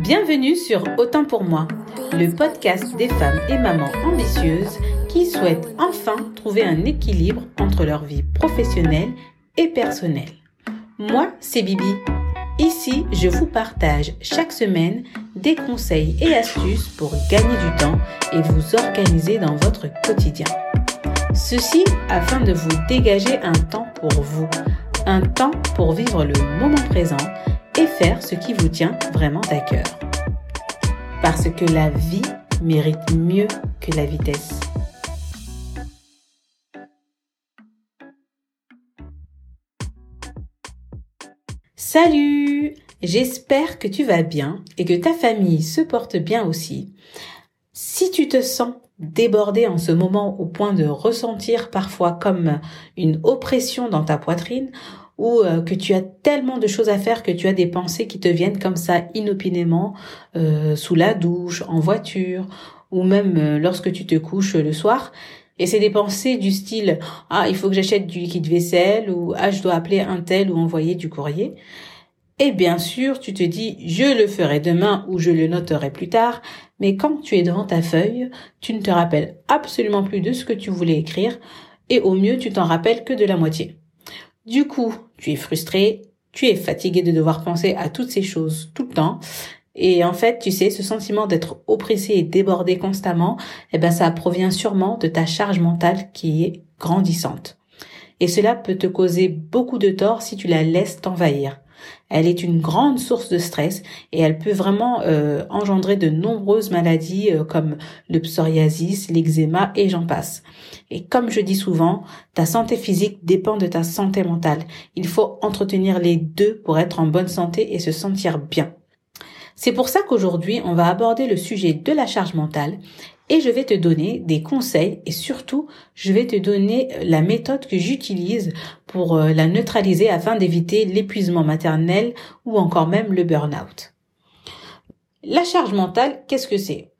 Bienvenue sur Autant pour moi, le podcast des femmes et mamans ambitieuses qui souhaitent enfin trouver un équilibre entre leur vie professionnelle et personnelle. Moi, c'est Bibi. Ici, je vous partage chaque semaine des conseils et astuces pour gagner du temps et vous organiser dans votre quotidien. Ceci afin de vous dégager un temps pour vous, un temps pour vivre le moment présent ce qui vous tient vraiment à cœur. Parce que la vie mérite mieux que la vitesse. Salut J'espère que tu vas bien et que ta famille se porte bien aussi. Si tu te sens débordé en ce moment au point de ressentir parfois comme une oppression dans ta poitrine ou euh, que tu as tellement de choses à faire que tu as des pensées qui te viennent comme ça inopinément euh, sous la douche, en voiture ou même euh, lorsque tu te couches le soir. Et c'est des pensées du style ah il faut que j'achète du liquide vaisselle ou ah je dois appeler un tel ou envoyer du courrier. Et bien sûr, tu te dis je le ferai demain ou je le noterai plus tard, mais quand tu es devant ta feuille, tu ne te rappelles absolument plus de ce que tu voulais écrire et au mieux tu t'en rappelles que de la moitié. Du coup, tu es frustré, tu es fatigué de devoir penser à toutes ces choses tout le temps. Et en fait, tu sais, ce sentiment d'être oppressé et débordé constamment, eh ben, ça provient sûrement de ta charge mentale qui est grandissante. Et cela peut te causer beaucoup de tort si tu la laisses t'envahir. Elle est une grande source de stress et elle peut vraiment euh, engendrer de nombreuses maladies euh, comme le psoriasis, l'eczéma et j'en passe. Et comme je dis souvent, ta santé physique dépend de ta santé mentale. Il faut entretenir les deux pour être en bonne santé et se sentir bien. C'est pour ça qu'aujourd'hui, on va aborder le sujet de la charge mentale et je vais te donner des conseils et surtout, je vais te donner la méthode que j'utilise pour euh, la neutraliser afin d'éviter l'épuisement maternel ou encore même le burn-out. La charge mentale, qu'est-ce que c'est?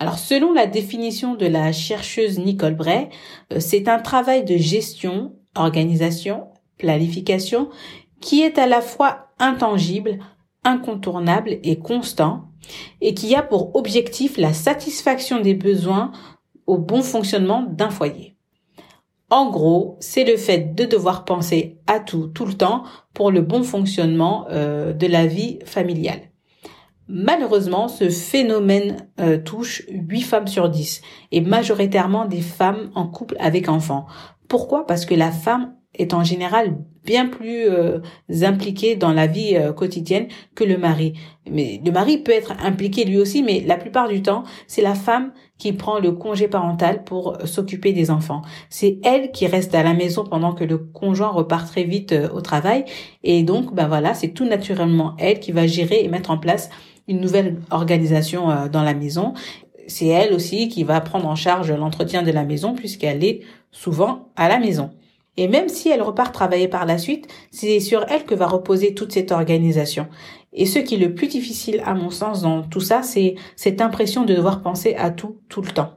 Alors selon la définition de la chercheuse Nicole Bray, euh, c'est un travail de gestion, organisation, planification qui est à la fois intangible, incontournable et constant et qui a pour objectif la satisfaction des besoins au bon fonctionnement d'un foyer. En gros, c'est le fait de devoir penser à tout, tout le temps, pour le bon fonctionnement euh, de la vie familiale. Malheureusement, ce phénomène euh, touche 8 femmes sur 10 et majoritairement des femmes en couple avec enfants. Pourquoi? Parce que la femme est en général bien plus euh, impliqué dans la vie euh, quotidienne que le mari. Mais le mari peut être impliqué lui aussi, mais la plupart du temps, c'est la femme qui prend le congé parental pour euh, s'occuper des enfants. C'est elle qui reste à la maison pendant que le conjoint repart très vite au travail. Et donc, ben voilà, c'est tout naturellement elle qui va gérer et mettre en place une nouvelle organisation dans la maison. C'est elle aussi qui va prendre en charge l'entretien de la maison puisqu'elle est souvent à la maison. Et même si elle repart travailler par la suite, c'est sur elle que va reposer toute cette organisation. Et ce qui est le plus difficile à mon sens dans tout ça, c'est cette impression de devoir penser à tout tout le temps.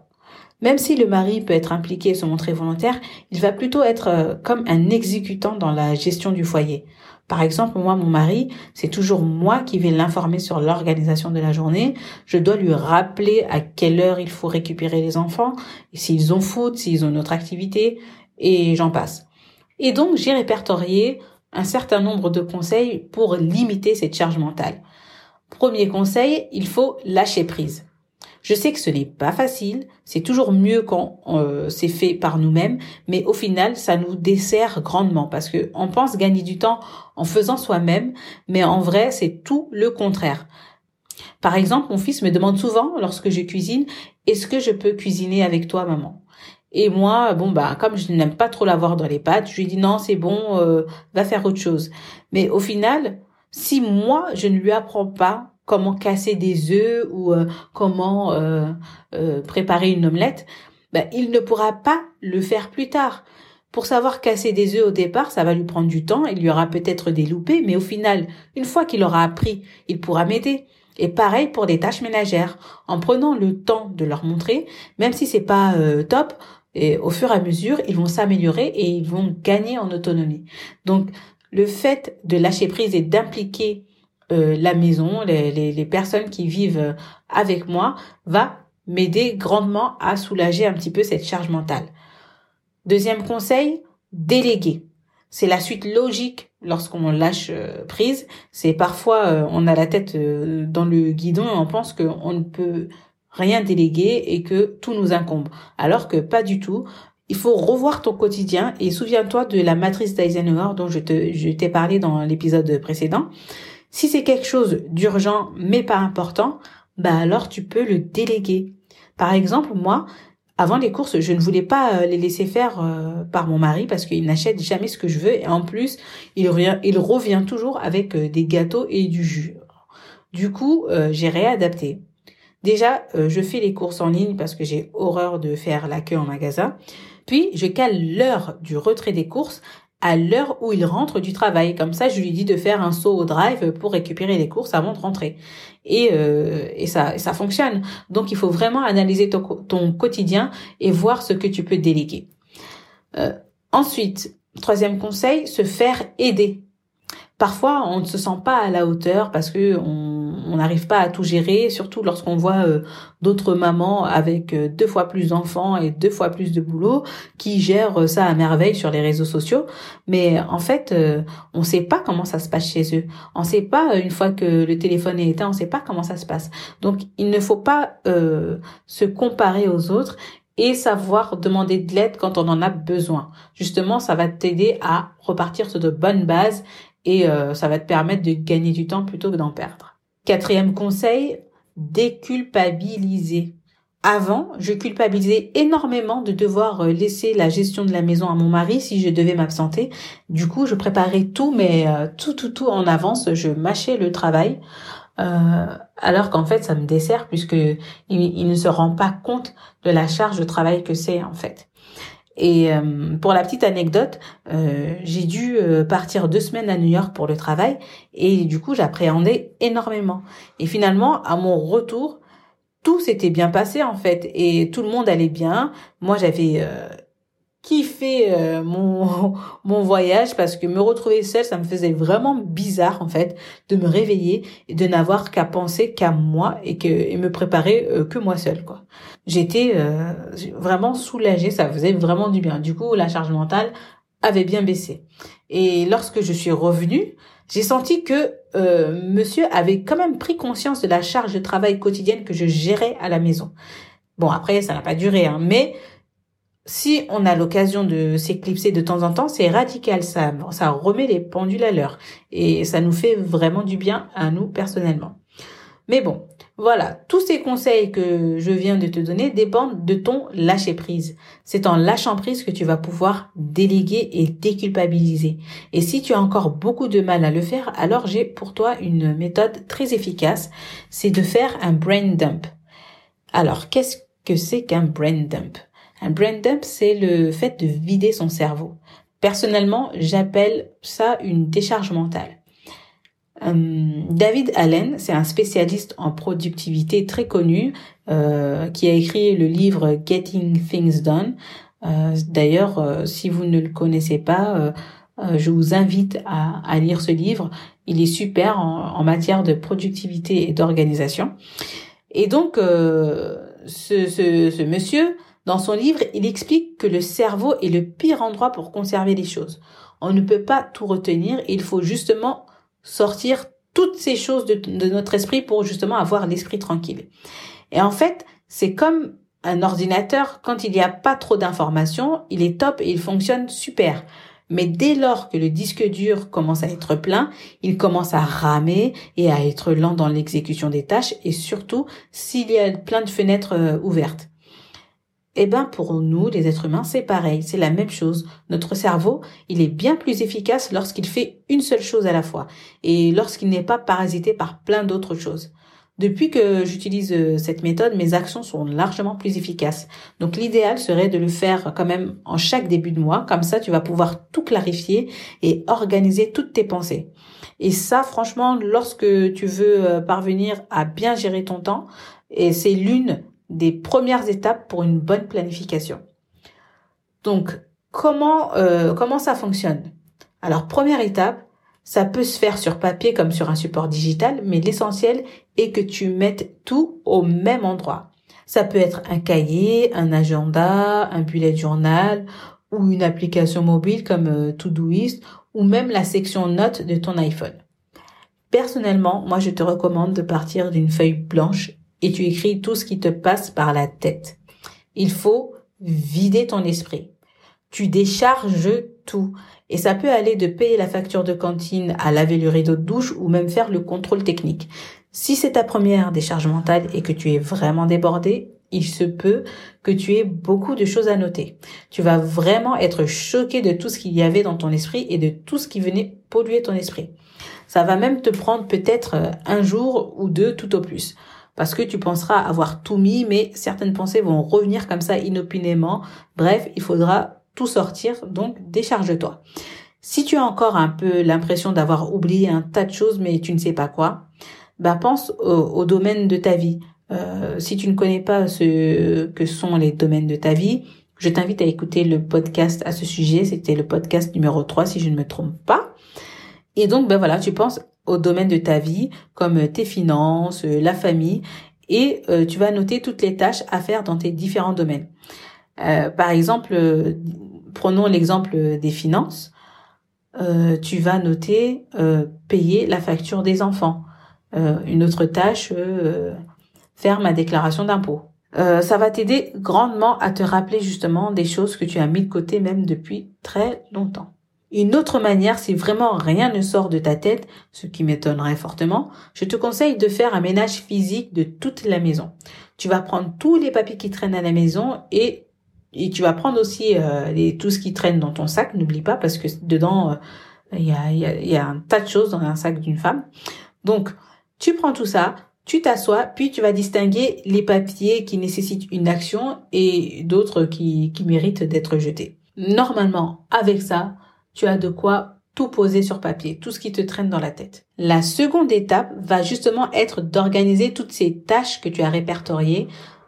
Même si le mari peut être impliqué et se montrer volontaire, il va plutôt être euh, comme un exécutant dans la gestion du foyer. Par exemple, moi, mon mari, c'est toujours moi qui vais l'informer sur l'organisation de la journée. Je dois lui rappeler à quelle heure il faut récupérer les enfants, s'ils ont foot, s'ils ont une autre activité, et j'en passe. Et donc, j'ai répertorié un certain nombre de conseils pour limiter cette charge mentale. Premier conseil, il faut lâcher prise. Je sais que ce n'est pas facile, c'est toujours mieux quand euh, c'est fait par nous-mêmes, mais au final, ça nous dessert grandement parce que on pense gagner du temps en faisant soi-même, mais en vrai, c'est tout le contraire. Par exemple, mon fils me demande souvent, lorsque je cuisine, est-ce que je peux cuisiner avec toi, maman? Et moi, bon bah comme je n'aime pas trop l'avoir dans les pattes, je lui dis non, c'est bon, euh, va faire autre chose. Mais au final, si moi je ne lui apprends pas comment casser des œufs ou euh, comment euh, préparer une omelette, ben, il ne pourra pas le faire plus tard. Pour savoir casser des œufs au départ, ça va lui prendre du temps, il y aura peut-être des loupés, mais au final, une fois qu'il aura appris, il pourra m'aider. Et pareil pour les tâches ménagères. En prenant le temps de leur montrer, même si c'est pas top, et au fur et à mesure, ils vont s'améliorer et ils vont gagner en autonomie. Donc, le fait de lâcher prise et d'impliquer euh, la maison, les, les, les, personnes qui vivent avec moi, va m'aider grandement à soulager un petit peu cette charge mentale. Deuxième conseil, déléguer. C'est la suite logique lorsqu'on lâche euh, prise. C'est parfois euh, on a la tête euh, dans le guidon et on pense qu'on ne peut rien déléguer et que tout nous incombe. Alors que pas du tout. Il faut revoir ton quotidien et souviens-toi de la matrice d'Eisenhower dont je te, je t'ai parlé dans l'épisode précédent. Si c'est quelque chose d'urgent mais pas important, bah alors tu peux le déléguer. Par exemple, moi, avant les courses, je ne voulais pas euh, les laisser faire euh, par mon mari parce qu'il n'achète jamais ce que je veux et en plus, il revient, toujours avec euh, des gâteaux et du jus. Du coup, j'ai réadapté. Déjà, je fais les courses en ligne parce que j'ai horreur de faire la queue en magasin. Puis, je cale l'heure du retrait des courses à l'heure où il rentre du travail. Comme ça, je lui dis de faire un saut au drive pour récupérer les courses avant de rentrer. Et, euh, et ça, ça fonctionne. Donc, il faut vraiment analyser ton, ton quotidien et voir ce que tu peux déléguer. Euh, ensuite, troisième conseil, se faire aider. Parfois, on ne se sent pas à la hauteur parce que on n'arrive pas à tout gérer, surtout lorsqu'on voit euh, d'autres mamans avec euh, deux fois plus d'enfants et deux fois plus de boulot qui gèrent ça à merveille sur les réseaux sociaux. Mais en fait, euh, on ne sait pas comment ça se passe chez eux. On ne sait pas une fois que le téléphone est éteint, on ne sait pas comment ça se passe. Donc, il ne faut pas se comparer aux autres et savoir demander de l'aide quand on en a besoin. Justement, ça va t'aider à repartir sur de bonnes bases et euh, ça va te permettre de gagner du temps plutôt que d'en perdre. Quatrième conseil, déculpabiliser. Avant, je culpabilisais énormément de devoir euh, laisser la gestion de la maison à mon mari si je devais m'absenter. Du coup, je préparais tout, mais euh, tout, tout, tout en avance. Je mâchais le travail, alors qu'en fait, ça me dessert puisque il, ne se rend pas compte de la charge de travail que c'est en fait. Et euh, pour la petite anecdote, euh, j'ai dû euh, partir deux semaines à New York pour le travail et du coup j'appréhendais énormément. Et finalement, à mon retour, tout s'était bien passé en fait et tout le monde allait bien. Moi j'avais kiffé euh, mon mon voyage parce que me retrouver seule ça me faisait vraiment bizarre en fait de me réveiller et de n'avoir qu'à penser qu'à moi et que et me préparer euh, que moi seule quoi. J'étais euh, vraiment soulagée ça faisait vraiment du bien. Du coup la charge mentale avait bien baissé. Et lorsque je suis revenue j'ai senti que monsieur avait quand même pris conscience de la charge de travail quotidienne que je gérais à la maison. Bon après ça n'a pas duré hein, mais si on a l'occasion de s'éclipser de temps en temps, c'est radical, ça, ça remet les pendules à l'heure et ça nous fait vraiment du bien à nous personnellement. Mais bon, voilà, tous ces conseils que je viens de te donner dépendent de ton lâcher prise. C'est en lâchant prise que tu vas pouvoir déléguer et déculpabiliser. Et si tu as encore beaucoup de mal à le faire, alors j'ai pour toi une méthode très efficace, c'est de faire un brain dump. Alors, qu'est-ce que c'est qu'un brain dump? Un brain dump, c'est le fait de vider son cerveau. Personnellement, j'appelle ça une décharge mentale. Euh, David Allen, c'est un spécialiste en productivité très connu euh, qui a écrit le livre Getting Things Done. Euh, d'ailleurs, si vous ne le connaissez pas, je vous invite à, lire ce livre. Il est super en, matière de productivité et d'organisation. Et donc, ce monsieur dans son livre, il explique que le cerveau est le pire endroit pour conserver les choses. On ne peut pas tout retenir, il faut justement sortir toutes ces choses de, notre esprit pour justement avoir l'esprit tranquille. Et en fait, c'est comme un ordinateur, quand il n'y a pas trop d'informations, il est top et il fonctionne super. Mais dès lors que le disque dur commence à être plein, il commence à ramer et à être lent dans l'exécution des tâches et surtout s'il y a plein de fenêtres euh, ouvertes. Eh ben pour nous, les êtres humains, c'est pareil, c'est la même chose. Notre cerveau, il est bien plus efficace lorsqu'il fait une seule chose à la fois et lorsqu'il n'est pas parasité par plein d'autres choses. Depuis que j'utilise euh, cette méthode, mes actions sont largement plus efficaces. Donc l'idéal serait de le faire quand même en chaque début de mois, comme ça tu vas pouvoir tout clarifier et organiser toutes tes pensées. Et ça, franchement, lorsque tu veux euh, parvenir à bien gérer ton temps, et c'est l'une des premières étapes pour une bonne planification. Donc, comment, euh, comment ça fonctionne? Alors, première étape, Ça peut se faire sur papier comme sur un support digital, mais l'essentiel est que tu mettes tout au même endroit. Ça peut être un cahier, un agenda, un bullet journal ou une application mobile comme euh, Todoist ou même la section notes de ton iPhone. Personnellement, moi je te recommande de partir d'une feuille blanche et tu écris tout ce qui te passe par la tête. Il faut vider ton esprit. Tu décharges tout. Et ça peut aller de payer la facture de cantine à laver le rideau de douche ou même faire le contrôle technique. Si c'est ta première décharge mentale et que tu es vraiment débordé, il se peut que tu aies beaucoup de choses à noter. Tu vas vraiment être choqué de tout ce qu'il y avait dans ton esprit et de tout ce qui venait polluer ton esprit. Ça va même te prendre peut-être un jour ou deux tout au plus parce que tu penseras avoir tout mis, mais certaines pensées vont revenir comme ça inopinément. Bref, il faudra tout sortir, donc décharge-toi. Si tu as encore un peu l'impression d'avoir oublié un tas de choses, mais tu ne sais pas quoi, bah pense au, domaine de ta vie. Euh, si tu ne connais pas ce que sont les domaines de ta vie, je t'invite à écouter le podcast à ce sujet. C'était le podcast numéro 3, si je ne me trompe pas. Et donc, ben voilà, tu penses au domaine de ta vie, comme tes finances, la famille, et euh, tu vas noter toutes les tâches à faire dans tes différents domaines. Euh, par exemple, prenons l'exemple des finances. Euh, tu vas noter payer la facture des enfants. une autre tâche, faire ma déclaration d'impôt. ça va t'aider grandement à te rappeler justement des choses que tu as mis de côté même depuis très longtemps. Une autre manière, si vraiment rien ne sort de ta tête, ce qui m'étonnerait fortement, je te conseille de faire un ménage physique de toute la maison. Tu vas prendre tous les papiers qui traînent à la maison et, tu vas prendre aussi euh, tout ce qui traîne dans ton sac, n'oublie pas, parce que dedans, euh, il y, a, un tas de choses dans un sac d'une femme. Donc, tu prends tout ça, tu t'assois, puis tu vas distinguer les papiers qui nécessitent une action et d'autres qui méritent d'être jetés. Normalement, avec ça, tu as de quoi tout poser sur papier, tout ce qui te traîne dans la tête. La seconde étape va justement être d'organiser toutes ces tâches que tu as répertoriées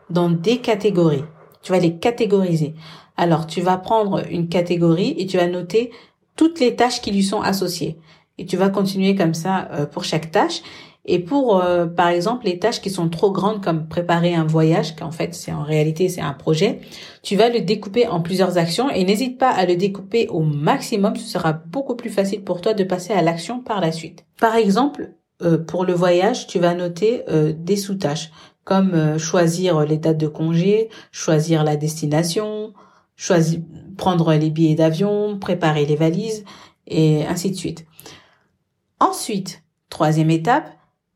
dans des catégories. Tu vas les catégoriser. Alors, tu vas prendre une catégorie et tu vas noter toutes les tâches qui lui sont associées. Et tu vas continuer comme ça euh, pour chaque tâche. Et pour, euh, par exemple, les tâches qui sont trop grandes comme préparer un voyage, qu'en fait, c'est en réalité, c'est un projet, tu vas le découper en plusieurs actions et n'hésite pas à le découper au maximum. Ce sera beaucoup plus facile pour toi de passer à l'action par la suite. Par exemple, euh, pour le voyage, tu vas noter euh, des sous-tâches comme choisir les dates de congé, choisir la destination, choisir, prendre les billets d'avion, préparer les valises et ainsi de suite. Ensuite, troisième étape,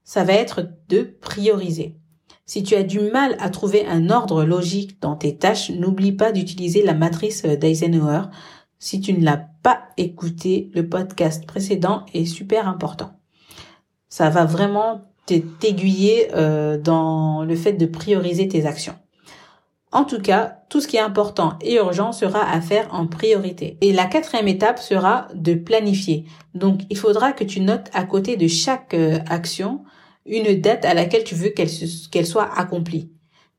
ça va être de prioriser. Si tu as du mal à trouver un ordre logique dans tes tâches, n'oublie pas d'utiliser la matrice d'Eisenhower. Si tu ne l'as pas écouté, le podcast précédent est super important. Ça va vraiment t'aiguiller euh, dans le fait de prioriser tes actions. En tout cas, tout ce qui est important et urgent sera à faire en priorité. Et la quatrième étape sera de planifier. Donc, il faudra que tu notes à côté de chaque euh, action une date à laquelle tu veux qu'elle soit accomplie.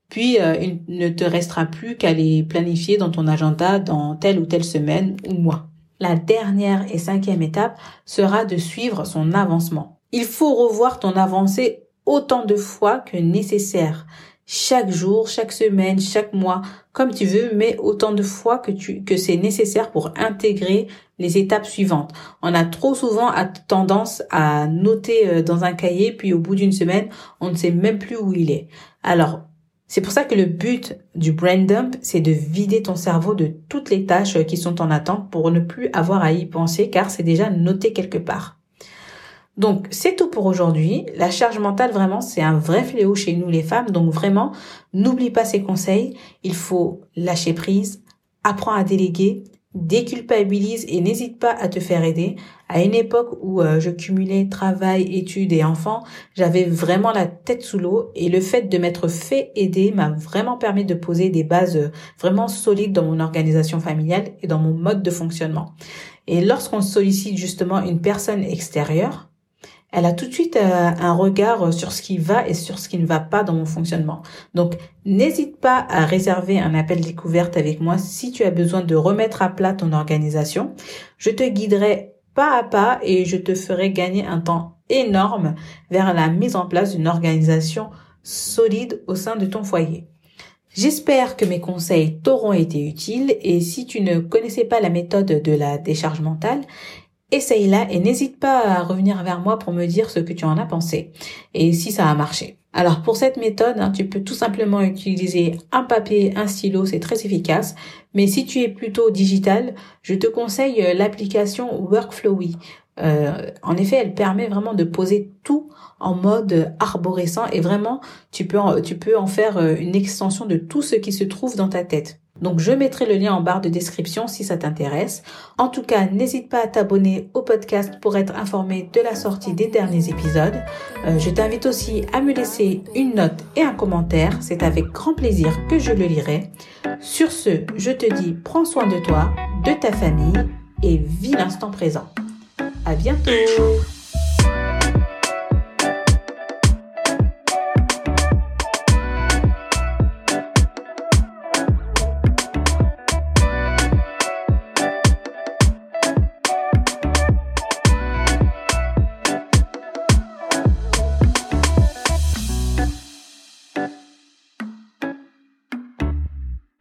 Puis, euh, il ne te restera plus qu'à les planifier dans ton agenda dans telle ou telle semaine ou mois. La dernière et cinquième étape sera de suivre son avancement. Il faut revoir ton avancée autant de fois que nécessaire chaque jour, chaque semaine, chaque mois, comme tu veux, mais autant de fois que tu, que c'est nécessaire pour intégrer les étapes suivantes. On a trop souvent tendance à noter euh, dans un cahier, puis au bout d'une semaine, on ne sait même plus où il est. Alors, c'est pour ça que le but du brain dump, c'est de vider ton cerveau de toutes les tâches qui sont en attente pour ne plus avoir à y penser car c'est déjà noté quelque part. Donc c'est tout pour aujourd'hui. La charge mentale vraiment c'est un vrai fléau chez nous les femmes. Donc vraiment n'oublie pas ces conseils. Il faut lâcher prise, apprends à déléguer, déculpabilise et n'hésite pas à te faire aider. À une époque où euh, je cumulais travail, études et enfants, j'avais vraiment la tête sous l'eau et le fait de m'être fait aider m'a vraiment permis de poser des bases euh, vraiment solides dans mon organisation familiale et dans mon mode de fonctionnement. Et lorsqu'on sollicite justement une personne extérieure, elle a tout de suite euh, un regard sur ce qui va et sur ce qui ne va pas dans mon fonctionnement. Donc, n'hésite pas à réserver un appel découverte avec moi si tu as besoin de remettre à plat ton organisation. Je te guiderai pas à pas et je te ferai gagner un temps énorme vers la mise en place d'une organisation solide au sein de ton foyer. J'espère que mes conseils t'auront été utiles et si tu ne connaissais pas la méthode de la décharge mentale, essaye-la et n'hésite pas à revenir vers moi pour me dire ce que tu en as pensé et si ça a marché. Alors pour cette méthode, hein, tu peux tout simplement utiliser un papier, un stylo, c'est très efficace. Mais si tu es plutôt digital, je te conseille euh, l'application Workflowy. Euh, en effet, elle permet vraiment de poser tout en mode arborescent et vraiment tu peux en faire euh, une extension de tout ce qui se trouve dans ta tête. Donc je mettrai le lien en barre de description si ça t'intéresse. En tout cas, n'hésite pas à t'abonner au podcast pour être informé de la sortie des derniers épisodes. Euh, je t'invite aussi à me laisser une note et un commentaire. C'est avec grand plaisir que je le lirai. Sur ce, je te dis prends soin de toi, de ta famille et vis l'instant présent. À bientôt!